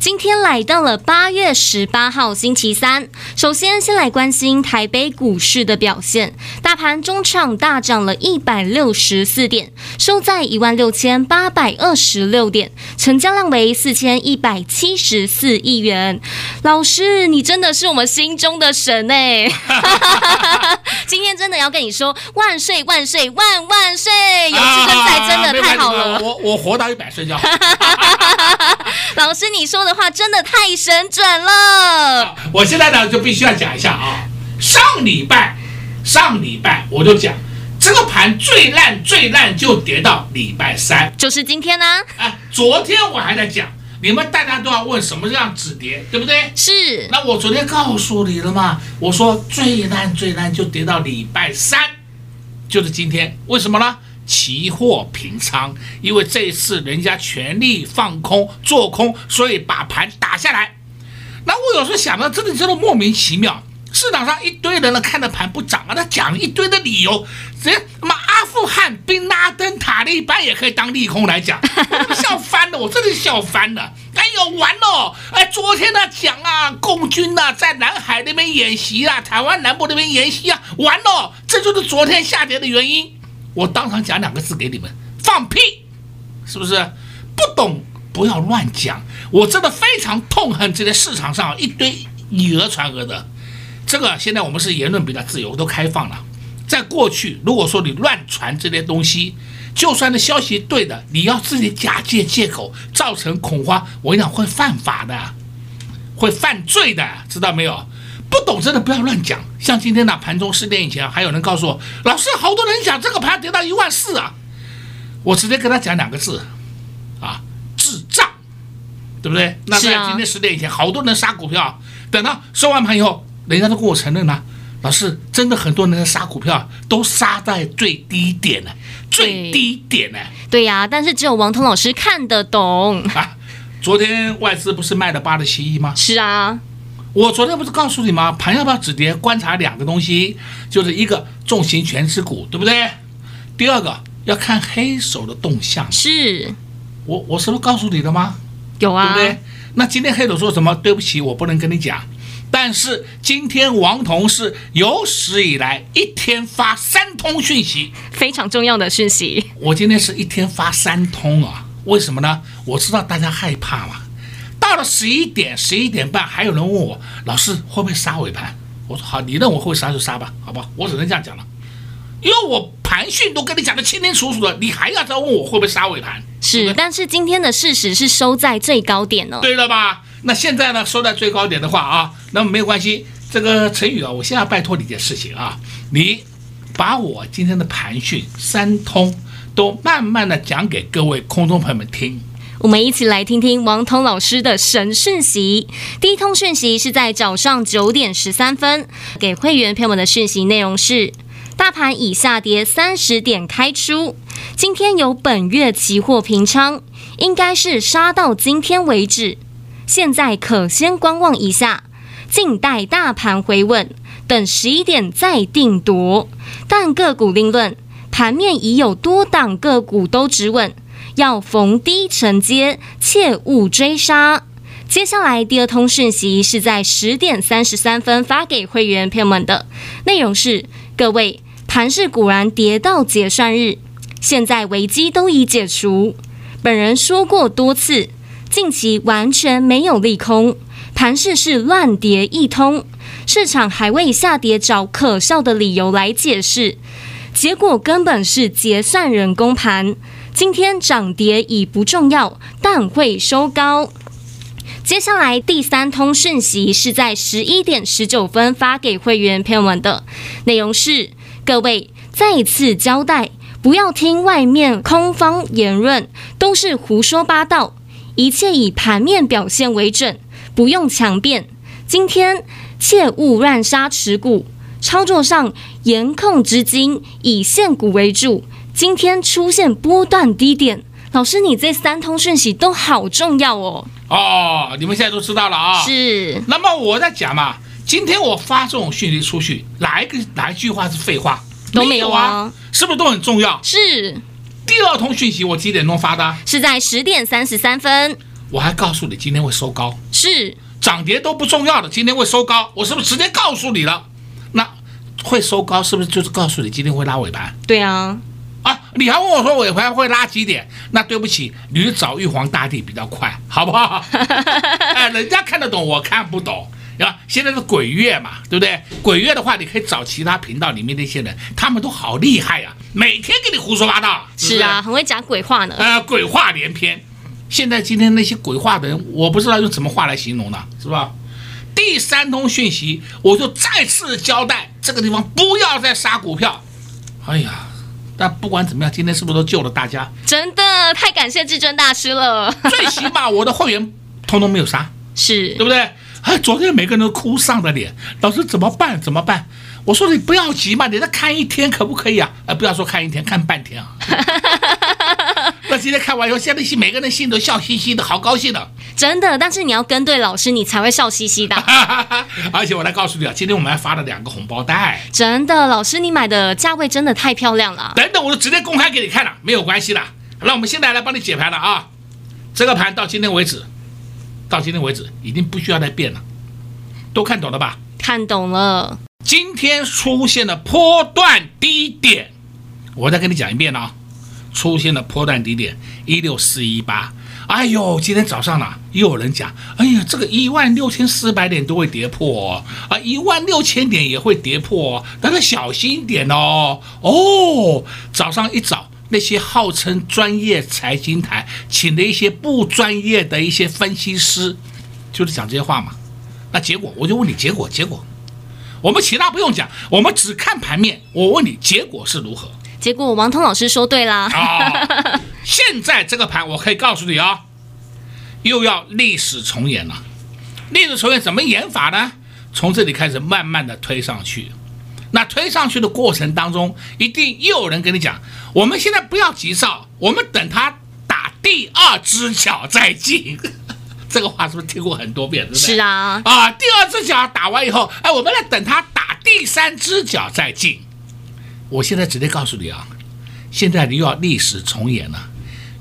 今天来到了八月十八号星期三，首先先来关心台北股市的表现。大盘中场大涨了一百六十四点，收在一万六千八百二十六点，成交量为四千一百七十四亿元。老师，你真的是我们心中的神哎！今天真的要跟你说万岁万岁万万岁！有至尊在，真的太好了。啊、我我活到一百岁就好。老师，你说的话真的太神准了。我现在呢就必须要讲一下啊，上礼拜上礼拜我就讲这个盘最烂最烂就跌到礼拜三，就是今天呢、啊。哎，昨天我还在讲，你们大家都要问什么叫止跌，对不对？是。那我昨天告诉你了嘛，我说最烂最烂就跌到礼拜三，就是今天。为什么呢？期货平仓，因为这一次人家全力放空做空，所以把盘打下来。那我有时候想到，真的真的莫名其妙，市场上一堆人呢看着盘不涨啊，他讲一堆的理由，直接他妈阿富汗、宾拉登、塔利班也可以当利空来讲，笑翻了，我真的笑翻了。哎呦，完了！哎，昨天呢讲啊，共军呐、在南海那边演习啊，台湾南部那边演习啊，完了，这就是昨天下跌的原因。我当场讲两个字给你们，放屁，是不是？不懂不要乱讲。我真的非常痛恨这些市场上一堆以讹传讹的。这个现在我们是言论比较自由，都开放了。在过去，如果说你乱传这些东西，就算那消息对的，你要自己假借借口造成恐慌，我跟你讲会犯法的，会犯罪的，知道没有？不懂真的不要乱讲。像今天呢，盘中十点以前还有人告诉我，老师，好多人讲这个盘跌到一万四啊，我直接跟他讲两个字，啊，智障，对不对？那在今天十点以前，好多人杀股票，等到收完盘以后，人家都跟我承认了，老师，真的很多人杀股票都杀在最低点呢，最低点呢。对呀，但是只有王彤老师看得懂啊。昨天外资不是卖了八十七亿吗？是啊。我昨天不是告诉你吗？盘要不要止跌？观察两个东西，就是一个重型全值股，对不对？第二个要看黑手的动向。是，我我是不是告诉你的吗？有啊，对不对？那今天黑手说什么？对不起，我不能跟你讲。但是今天王彤是有史以来一天发三通讯息，非常重要的讯息。我今天是一天发三通啊？为什么呢？我知道大家害怕嘛。到了十一点、十一点半，还有人问我老师会不会杀尾盘？我说好，你认为会杀就杀吧，好吧，我只能这样讲了，因为我盘讯都跟你讲的清清楚楚的，你还要再问我会不会杀尾盘？是，是但是今天的事实是收在最高点了，对了吧？那现在呢，收在最高点的话啊，那么没有关系。这个陈宇啊，我现在要拜托你一件事情啊，你把我今天的盘讯三通都慢慢的讲给各位空中朋友们听。我们一起来听听王彤老师的神讯息。第一通讯息是在早上九点十三分给会员朋友们的讯息内容是：大盘已下跌三十点开出，今天有本月期货平仓，应该是杀到今天为止。现在可先观望一下，静待大盘回稳，等十一点再定夺。但个股另论，盘面已有多档个股都止稳。要逢低承接，切勿追杀。接下来第二通讯息是在十点三十三分发给会员朋友们的，内容是：各位，盘市果然跌到结算日，现在危机都已解除。本人说过多次，近期完全没有利空，盘市是乱跌一通，市场还为下跌找可笑的理由来解释，结果根本是结算人工盘。今天涨跌已不重要，但会收高。接下来第三通讯息是在十一点十九分发给会员朋友们的，内容是：各位再次交代，不要听外面空方言论，都是胡说八道，一切以盘面表现为准，不用强辩。今天切勿乱杀持股，操作上严控资金，以现股为主。今天出现波段低点，老师，你这三通讯息都好重要哦。哦，你们现在都知道了啊。是。那么我在讲嘛，今天我发这种讯息出去，哪一个哪一句话是废话？都没有啊，是不是都很重要？是。第二通讯息我几点钟发的？是在十点三十三分。我还告诉你今天会收高。是。涨跌都不重要的，今天会收高，我是不是直接告诉你了？那会收高是不是就是告诉你今天会拉尾盘？对啊。啊，你还问我说尾盘会拉几点？那对不起，你去找玉皇大帝比较快，好不好？哎，人家看得懂，我看不懂。啊，现在是鬼月嘛，对不对？鬼月的话，你可以找其他频道里面那些人，他们都好厉害呀、啊，每天给你胡说八道。是，是，是啊，很会讲鬼话呢。呃，鬼话连篇。现在今天那些鬼话的人，我不知道用什么话来形容呢，是吧？第三通讯息，我就再次交代，这个地方不要再杀股票。哎呀。但不管怎么样，今天是不是都救了大家？真的太感谢至尊大师了。最起码我的会员通通没有杀，是对不对？哎，昨天每个人都哭丧着脸，老师怎么办？怎么办？我说你不要急嘛，你再看一天可不可以啊？哎，不要说看一天，看半天啊。那今天看完以后，现在心每个人心都笑嘻嘻的，好高兴的。真的，但是你要跟对老师，你才会笑嘻嘻的。而且我来告诉你啊，今天我们还发了两个红包袋。真的，老师你买的价位真的太漂亮了。等等，我就直接公开给你看了，没有关系的。那我们现在来帮你解盘了啊。这个盘到今天为止，到今天为止已经不需要再变了，都看懂了吧？看懂了。今天出现了波段低点，我再跟你讲一遍啊，出现了波段低点一六四一八。哎呦，今天早上呢，又有人讲，哎呀，这个一万六千四百点都会跌破啊，一万六千点也会跌破，大家小心一点哦。哦，早上一早，那些号称专业财经台请的一些不专业的一些分析师，就是讲这些话嘛。那结果，我就问你，结果，结果。我们其他不用讲，我们只看盘面。我问你，结果是如何？结果王通老师说对啦。哦，现在这个盘，我可以告诉你啊、哦，又要历史重演了。历史重演怎么演法呢？从这里开始，慢慢的推上去。那推上去的过程当中，一定又有人跟你讲，我们现在不要急躁，我们等他打第二只脚再进。这个话是不是听过很多遍？是啊。啊，第二只脚打完以后，哎，我们来等他打第三只脚再进。我现在直接告诉你啊，现在你又要历史重演了，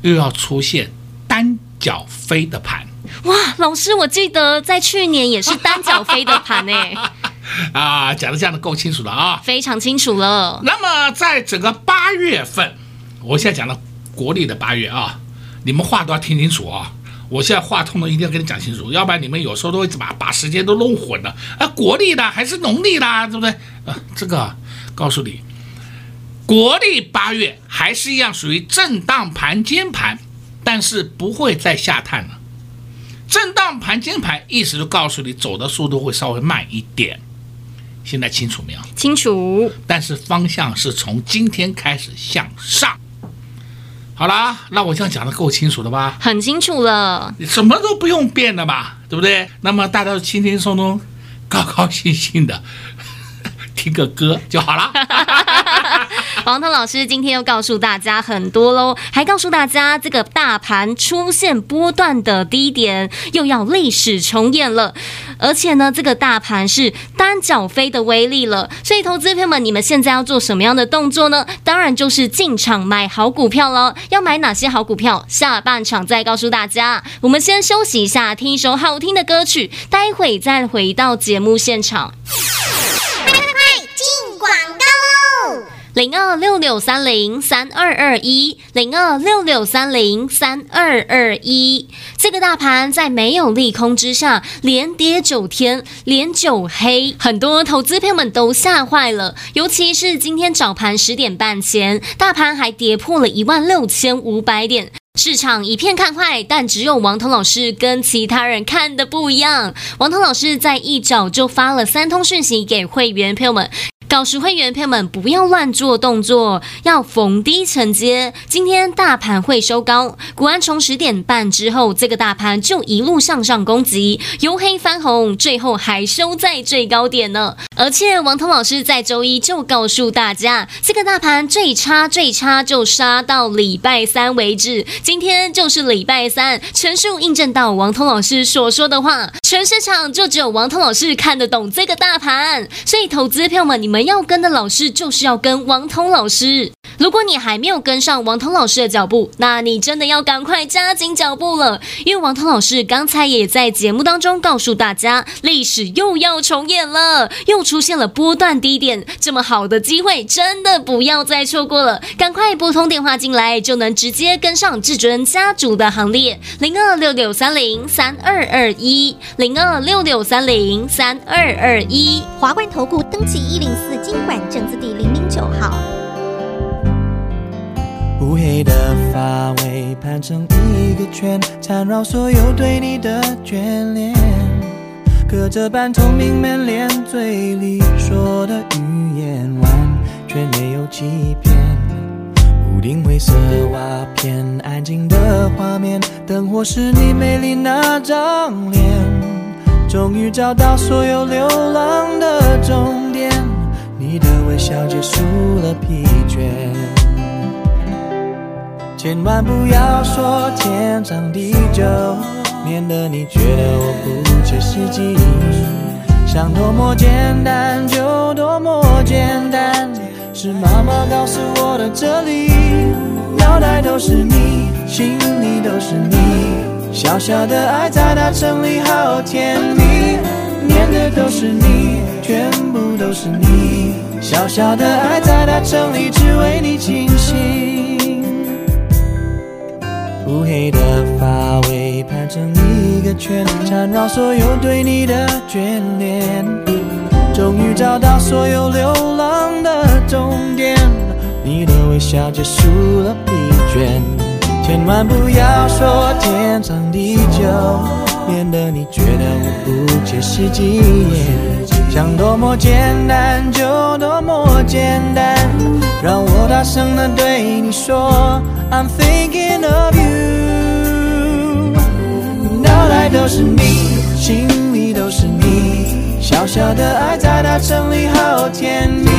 又要出现单脚飞的盘。哇，老师，我记得在去年也是单脚飞的盘呢。啊，讲的这样的够清楚了啊，非常清楚了。那么在整个八月份，我现在讲的国历的八月啊，你们话都要听清楚啊。我现在话通了，一定要跟你讲清楚，要不然你们有时候都会把把时间都弄混了。啊，国历的还是农历的，对不对？啊，这个告诉你，国历八月还是一样属于震荡盘间盘，但是不会再下探了。震荡盘间盘意思就告诉你，走的速度会稍微慢一点。现在清楚没有？清楚。但是方向是从今天开始向上。好啦，那我这样讲的够清楚了吧？很清楚了，你什么都不用变的吧，对不对？那么大家都轻轻松松、高高兴兴的 听个歌就好了。王涛老师今天又告诉大家很多喽，还告诉大家这个大盘出现波段的低点，又要历史重演了。而且呢，这个大盘是单脚飞的威力了。所以，投资朋友们，你们现在要做什么样的动作呢？当然就是进场买好股票喽。要买哪些好股票？下半场再告诉大家。我们先休息一下，听一首好听的歌曲，待会再回到节目现场。快进广告零二六六三零三二二一，零二六六三零三二二一。这个大盘在没有利空之下，连跌九天，连九黑，很多投资朋友们都吓坏了。尤其是今天早盘十点半前，大盘还跌破了一万六千五百点。市场一片看坏，但只有王彤老师跟其他人看的不一样。王彤老师在一早就发了三通讯息给会员朋友们。告诉会员朋友们不要乱做动作，要逢低承接。今天大盘会收高，果然从十点半之后，这个大盘就一路向上攻击，由黑翻红，最后还收在最高点呢。而且王彤老师在周一就告诉大家，这个大盘最差最差就杀到礼拜三为止。今天就是礼拜三，全数印证到王彤老师所说的话，全市场就只有王彤老师看得懂这个大盘，所以投资票们，你们。们要跟的老师就是要跟王彤老师。如果你还没有跟上王彤老师的脚步，那你真的要赶快加紧脚步了。因为王彤老师刚才也在节目当中告诉大家，历史又要重演了，又出现了波段低点，这么好的机会，真的不要再错过了。赶快拨通电话进来，就能直接跟上至尊家族的行列。零二六六三零三二二一，零二六六三零三二二一，华冠投顾登记一零四。金管证字第零零九号，乌黑的发尾盘成一个圈，缠绕所有对你的眷恋。隔着半透明门帘，嘴里说的语言完全没有欺骗。屋顶灰色瓦片，安静的画面，灯火是你美丽那张脸。终于找到所有流浪的终点。你的微笑结束了疲倦，千万不要说天长地久，免得你觉得我不切实际。想多么简单就多么简单，是妈妈告诉我的哲理。脑袋都是你，心里都是你，小小的爱在大城里好甜蜜，念的都是你，全部都是你。小小的爱在大城里只为你倾心，乌黑的发尾盘成一个圈，缠绕所有对你的眷恋。终于找到所有流浪的终点，你的微笑结束了疲倦。千万不要说天长地久，免得你觉得我不切实际。想多么简单就多么简单，让我大声地对你说，I'm thinking of you。脑袋都是你，心里都是你，小小的爱在大城里好甜蜜，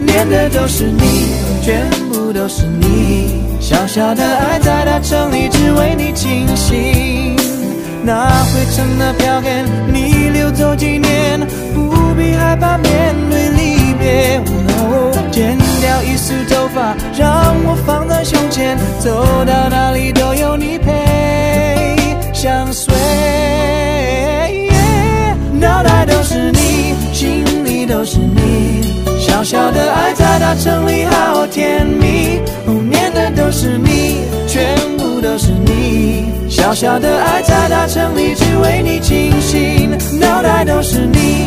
念的都是你，全部都是你，小小的爱在大城里只为你倾心。那灰尘的票根，你留走几年，不必害怕面对离别。剪掉一束头发，让我放在胸前，走到哪里都有你陪相随。脑袋都是你，心里都是你，小小的爱在大城里好甜蜜，后面的都是你，全部都是你。小小的爱在大城里只为你倾心，脑袋都是你，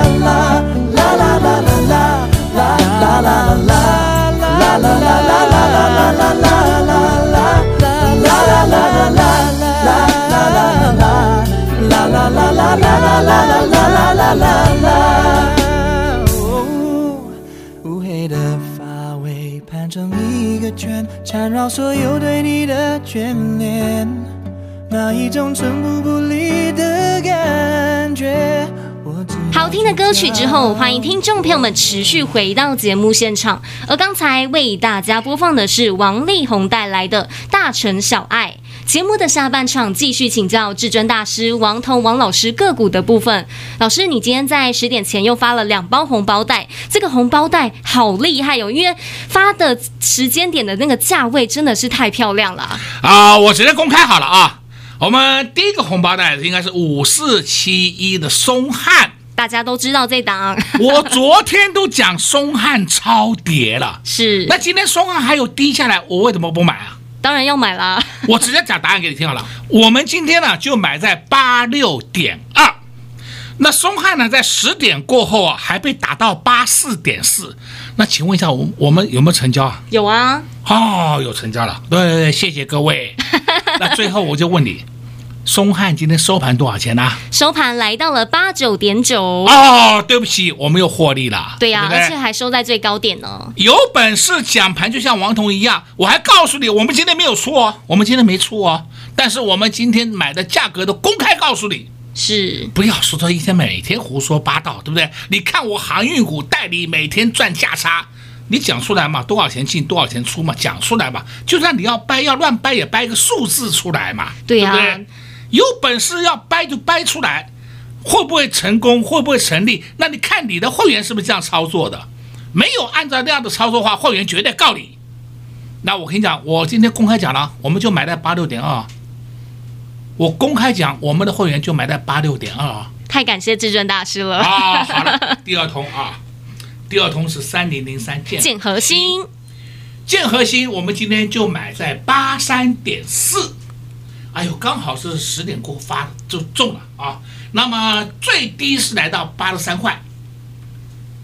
缠绕所有对你的眷恋。那一种寸步不离的感觉。好听的歌曲之后，欢迎听众朋友们持续回到节目现场。而刚才为大家播放的是王力宏带来的《大城小爱》。节目的下半场继续请教至尊大师王彤王老师个股的部分。老师，你今天在十点前又发了两包红包袋，这个红包袋好厉害哟、哦！因为发的时间点的那个价位真的是太漂亮了啊！啊，我直接公开好了啊。我们第一个红包袋应该是五四七一的松汉，大家都知道这档。我昨天都讲松汉超跌了，是。那今天松汉还有低下来，我为什么不买啊？当然要买啦。我直接讲答案给你听好了。我们今天呢就买在八六点二。那松汉呢，在十点过后啊，还被打到八四点四。那请问一下，我我们有没有成交啊？有啊。哦，有成交了。对对对，谢谢各位。那最后我就问你，松汉今天收盘多少钱呢？收盘来到了八九点九。哦，对不起，我们又获利了。对呀、啊，对对而且还收在最高点呢。有本事讲盘就像王彤一样，我还告诉你，我们今天没有出哦，我们今天没出哦。但是我们今天买的价格都公开告诉你。是，不要说他一天每天胡说八道，对不对？你看我航运股代理每天赚价差，你讲出来嘛，多少钱进多少钱出嘛，讲出来嘛。就算你要掰要乱掰也掰个数字出来嘛，对呀、啊，对不对？有本事要掰就掰出来，会不会成功？会不会成立？那你看你的会员是不是这样操作的？没有按照那样的操作的话，会员绝对告你。那我跟你讲，我今天公开讲了，我们就买在八六点二。我公开讲，我们的会员就买在八六点二啊！太感谢至尊大师了啊！好了，第二通啊，第二通是三零零三建建和兴，建和兴，我们今天就买在八三点四，哎呦，刚好是十点过发就中了啊！那么最低是来到八十三块，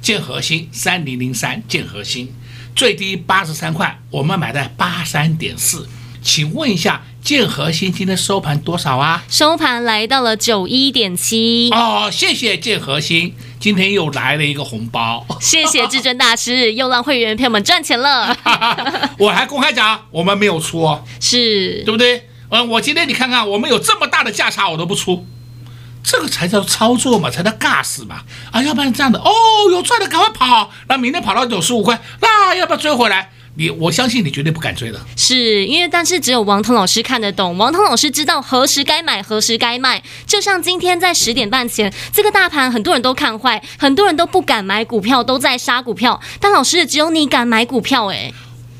建核心三零零三建核心最低八十三块，我们买在八三点四，请问一下。建和兴今天收盘多少啊？收盘来到了九一点七。哦，谢谢建和兴，今天又来了一个红包。谢谢至尊大师，又让会员朋友们赚钱了。我还公开讲，我们没有出哦，是对不对？嗯，我今天你看看，我们有这么大的价差，我都不出，这个才叫操作嘛，才叫尬死嘛。啊，要不然这样的，哦，有赚的赶快跑，那明天跑到九十五块，那要不要追回来？你我相信你绝对不敢追的，是因为但是只有王彤老师看得懂，王彤老师知道何时该买，何时该卖。就像今天在十点半前，这个大盘很多人都看坏，很多人都不敢买股票，都在杀股票。但老师只有你敢买股票，哎，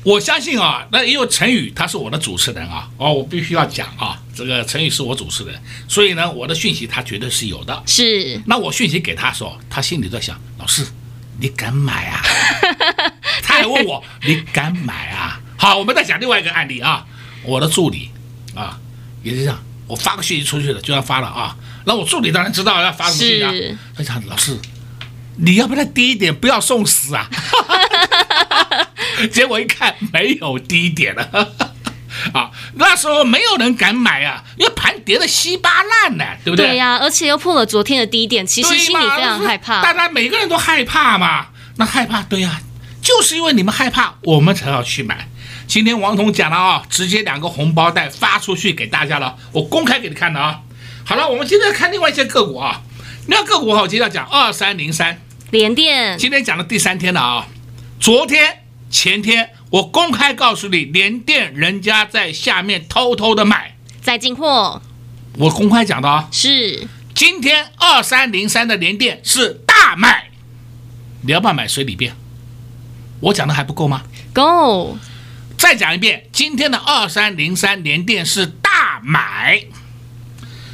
我相信啊，那因为陈宇他是我的主持人啊，哦，我必须要讲啊，这个陈宇是我主持人，所以呢，我的讯息他绝对是有的。是，那我讯息给他说，他心里在想，老师。你敢买啊？他还问我，你敢买啊？好，我们再讲另外一个案例啊。我的助理啊，也是这样，我发个讯息出去了，就要发了啊。那我助理当然知道要发什么讯息啊。他想老师，你要不要低一点，不要送死啊？结果一看，没有低点了。啊，那时候没有人敢买啊，因为盘跌的稀巴烂呢，对不对？对呀、啊，而且又破了昨天的低点，其实心里非常害怕。大家每个人都害怕嘛，那害怕，对呀、啊，就是因为你们害怕，我们才要去买。今天王彤讲了啊，直接两个红包袋发出去给大家了，我公开给你看的啊。好了，我们接着看另外一些个股啊，那个股哈，我接着讲二三零三联电，今天讲了第三天了啊，昨天前天。我公开告诉你，联电人家在下面偷偷的买，在进货。我公开讲的啊，是今天二三零三的联电是大卖，你要不要买随你便？我讲的还不够吗？够。再讲一遍，今天的二三零三联电是大买。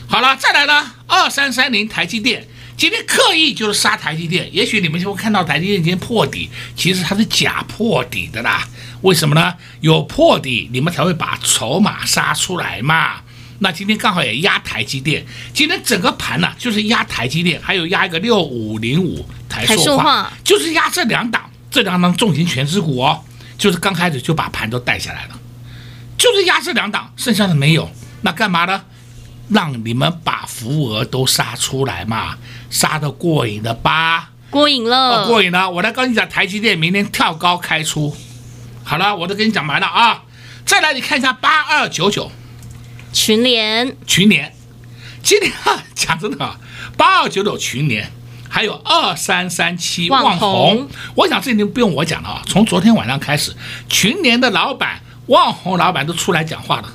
好了，再来呢，二三三零台积电。今天刻意就是杀台积电，也许你们就会看到台积电今天破底，其实它是假破底的啦。为什么呢？有破底，你们才会把筹码杀出来嘛。那今天刚好也压台积电，今天整个盘呢、啊、就是压台积电，还有压一个六五零五台塑化，就是压这两档，这两档重型全值股哦，就是刚开始就把盘都带下来了，就是压这两档，剩下的没有，那干嘛呢？让你们把浮额都杀出来嘛，杀得过瘾的吧？过瘾了，哦、过瘾了！我来跟你讲，台积电明天跳高开出。好了，我都跟你讲完了啊。再来，你看一下八二九九群联，群联，今天讲真的，八二九九群联，还有二三三七旺红。我想这已经不用我讲了啊。从昨天晚上开始，群联的老板旺红老板都出来讲话了。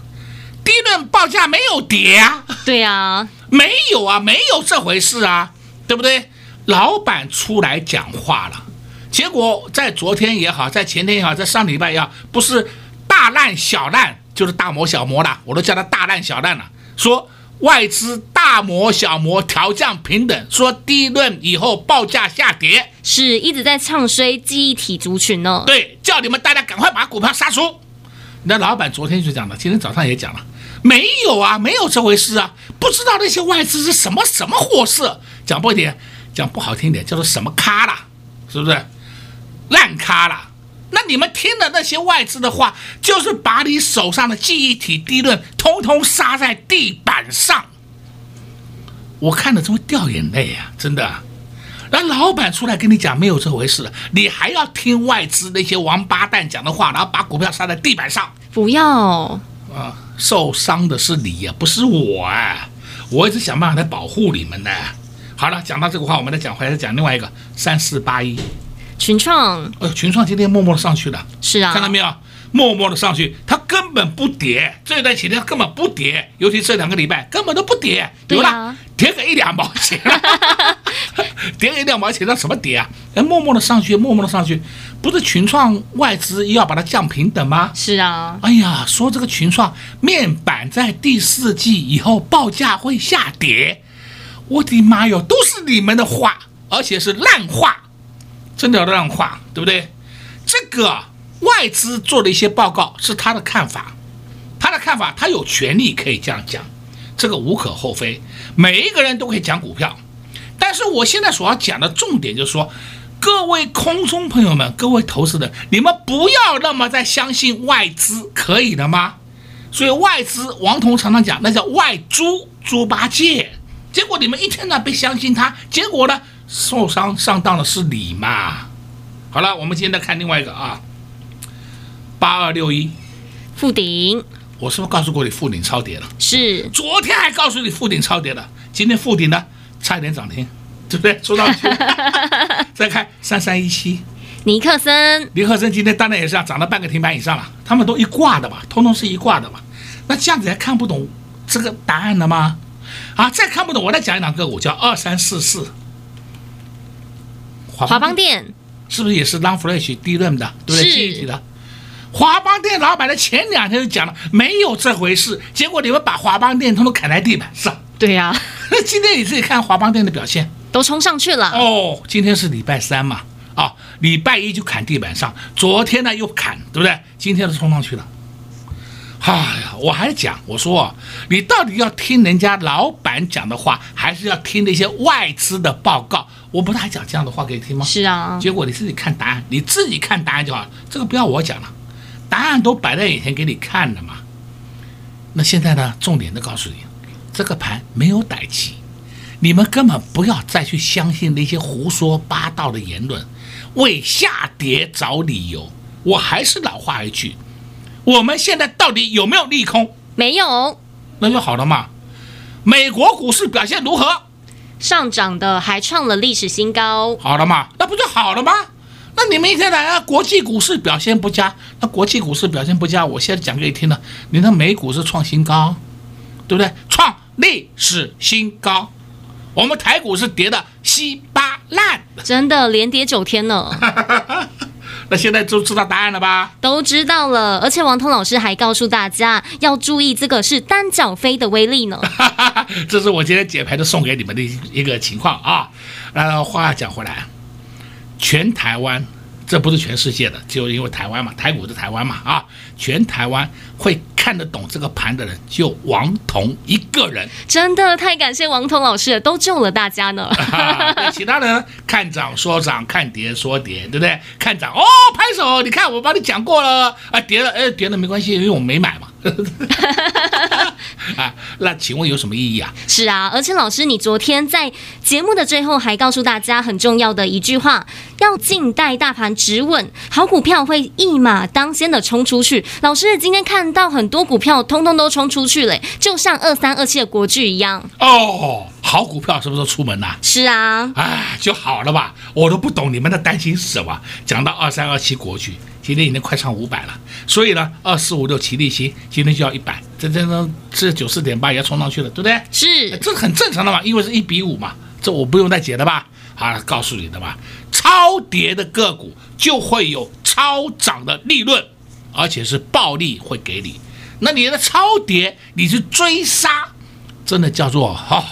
第一轮报价没有跌啊？对啊，没有啊，没有这回事啊，对不对？老板出来讲话了，结果在昨天也好，在前天也好，在上礼拜也好，不是大烂小烂，就是大摩小摩了，我都叫他大烂小烂了。说外资大摩小摩调降平等，说第一轮以后报价下跌，是一直在唱衰记忆体族群呢。对，叫你们大家赶快把股票杀出。那老板昨天就讲了，今天早上也讲了，没有啊，没有这回事啊，不知道那些外资是什么什么货色，讲不点，讲不好听点，叫做什么咖啦，是不是？烂咖啦。那你们听了那些外资的话，就是把你手上的记忆体低论通通杀在地板上。我看了就会掉眼泪啊，真的。那老板出来跟你讲没有这回事了，你还要听外资那些王八蛋讲的话，然后把股票杀在地板上？不要啊！受伤的是你呀，不是我啊！我一直想办法来保护你们的。好了，讲到这个话，我们再讲回来，再讲另外一个三四八一。群创，呃，群创今天默默的上去了，是啊，看到没有？默默的上去，它根本不跌，这段期间根本不跌，尤其这两个礼拜根本都不跌，对吧？啊、跌个一两毛钱，跌个一两毛钱，那什么跌啊？哎，默默的上去，默默的上去，不是群创外资要把它降平等吗？是啊，哎呀，说这个群创面板在第四季以后报价会下跌，我的妈哟，都是你们的话，而且是烂话。真的要让话，对不对？这个外资做的一些报告是他的看法，他的看法，他有权利可以这样讲，这个无可厚非。每一个人都可以讲股票，但是我现在所要讲的重点就是说，各位空中朋友们，各位投资人，你们不要那么再相信外资，可以的吗？所以外资，王彤常常讲，那叫外猪猪八戒。结果你们一天呢被相信他，结果呢？受伤上当的是你嘛？好了，我们今天再看另外一个啊，八二六一，富鼎，我是不是告诉过你富鼎超跌了？是，昨天还告诉你富鼎超跌了，今天富鼎呢差一点涨停，对不对？说到去，再看三三一七，尼克森，尼克森今天当然也是涨了半个停板以上了，他们都一挂的吧，通通是一挂的嘛，那这样子还看不懂这个答案了吗？啊，再看不懂，我再讲一档个股叫二三四四。华邦电是不是也是 NAND Flash DRAM 的，对不对？记忆体的。华邦店老板的前两天就讲了，没有这回事。结果你们把华邦店通通砍在地板上。对呀、啊，那今天你自己看华邦店的表现，都冲上去了。哦，今天是礼拜三嘛，啊、哦，礼拜一就砍地板上，昨天呢又砍，对不对？今天都冲上去了。哎呀，我还讲，我说你到底要听人家老板讲的话，还是要听那些外资的报告？我不是还讲这样的话给你听吗？是啊。结果你自己看答案，你自己看答案就好了。这个不要我讲了，答案都摆在眼前给你看了嘛。那现在呢，重点的告诉你，这个盘没有歹气，你们根本不要再去相信那些胡说八道的言论，为下跌找理由。我还是老话一句。我们现在到底有没有利空？没有，那就好了嘛。美国股市表现如何？上涨的还创了历史新高。好了嘛，那不就好了吗？那你们一天来啊，国际股市表现不佳。那国际股市表现不佳，我现在讲给你听了。你的美股是创新高，对不对？创历史新高。我们台股是跌的稀巴烂，真的连跌九天呢。那现在都知道答案了吧？都知道了，而且王通老师还告诉大家要注意，这个是单脚飞的威力呢。这是我今天解牌的送给你们的一个情况啊。那话讲回来，全台湾。这不是全世界的，就因为台湾嘛，台股是台湾嘛啊，全台湾会看得懂这个盘的人，就王彤一个人。真的太感谢王彤老师了，都救了大家呢。啊、其他人看涨说涨，看跌说跌，对不对？看涨哦，拍手，你看我帮你讲过了啊，跌了哎，跌了没关系，因为我没买嘛。啊，那请问有什么意义啊？是啊，而且老师，你昨天在节目的最后还告诉大家很重要的一句话：要静待大盘止稳，好股票会一马当先的冲出去。老师今天看到很多股票通通都冲出去了，就像二三二七的国巨一样。哦，好股票什么时候出门呐？是啊，哎，就好了吧？我都不懂你们的担心是什么。讲到二三二七国巨。今天已经快上五百了，所以呢，二四五六齐力新今天就要一百，这这这这九四点八也要冲上去了，对不对？是，这很正常的嘛，因为是一比五嘛，这我不用再解的吧？啊，告诉你的吧，超跌的个股就会有超涨的利润，而且是暴利会给你。那你的超跌，你去追杀，真的叫做哈、哦，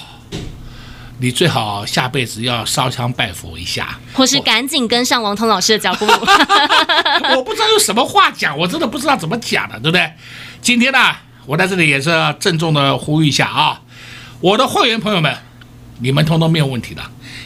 你最好下辈子要烧香拜佛一下，或是赶紧跟上王彤老师的脚步。我不知道有什么话讲，我真的不知道怎么讲了，对不对？今天呢，我在这里也是郑重的呼吁一下啊，我的会员朋友们，你们通通没有问题的，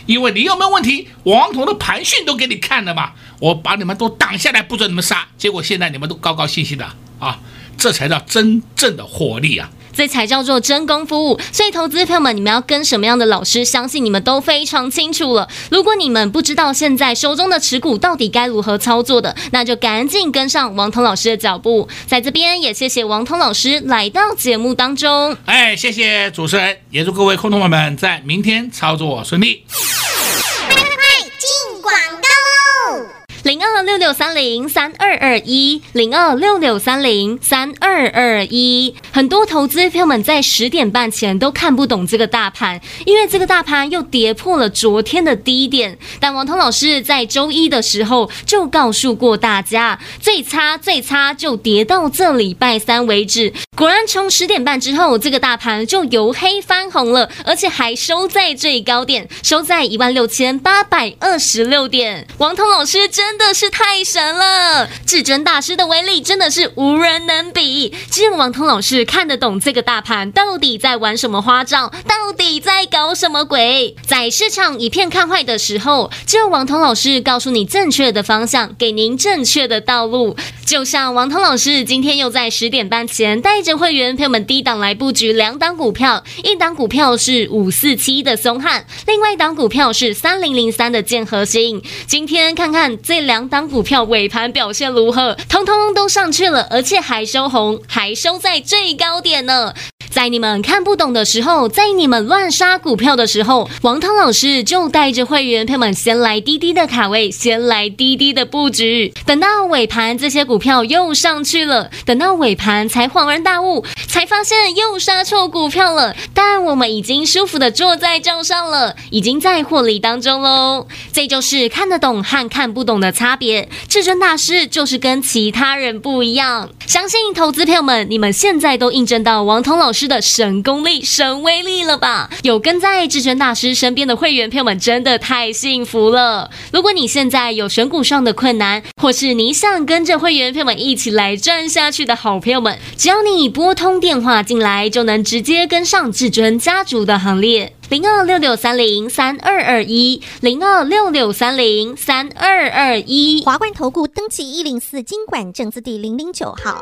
因为你有没有问题，王彤的盘讯都给你看了嘛，我把你们都挡下来，不准你们杀，结果现在你们都高高兴兴的啊，这才叫真正的获利啊！这才叫做真功夫。所以，投资朋友们，你们要跟什么样的老师？相信你们都非常清楚了。如果你们不知道现在手中的持股到底该如何操作的，那就赶紧跟上王彤老师的脚步。在这边也谢谢王彤老师来到节目当中。哎，谢谢主持人，也祝各位空头们在明天操作顺利。零二六六三零三二二一，零二六六三零三二二一。很多投资朋友们在十点半前都看不懂这个大盘，因为这个大盘又跌破了昨天的低点。但王彤老师在周一的时候就告诉过大家，最差最差就跌到这礼拜三为止。果然，从十点半之后，这个大盘就由黑翻红了，而且还收在最高点，收在一万六千八百二十六点。王彤老师真。真真的是太神了！至尊大师的威力真的是无人能比。只有王通老师看得懂这个大盘到底在玩什么花招，到底在搞什么鬼。在市场一片看坏的时候，只有王通老师告诉你正确的方向，给您正确的道路。就像王通老师今天又在十点半前带着会员朋友们低档来布局两档股票，一档股票是五四七的松汉，另外一档股票是三零零三的建核心。今天看看这。两两档股票尾盘表现如何？通通都上去了，而且还收红，还收在最高点呢。在你们看不懂的时候，在你们乱杀股票的时候，王涛老师就带着会员朋友们先来滴滴的卡位，先来滴滴的布局。等到尾盘，这些股票又上去了，等到尾盘才恍然大悟，才发现又杀错股票了。但我们已经舒服的坐在帐上了，已经在获利当中喽。这就是看得懂和看不懂的差别。至尊大师就是跟其他人不一样。相信投资朋友们，你们现在都印证到王涛老师。的神功力、神威力了吧？有跟在至尊大师身边的会员朋友们，真的太幸福了。如果你现在有选股上的困难，或是你想跟着会员朋友们一起来赚下去的好朋友们，只要你拨通电话进来，就能直接跟上至尊家族的行列。零二六六三零三二二一，零二六六三零三二二一。华冠投顾登记一零四金管证字第零零九号。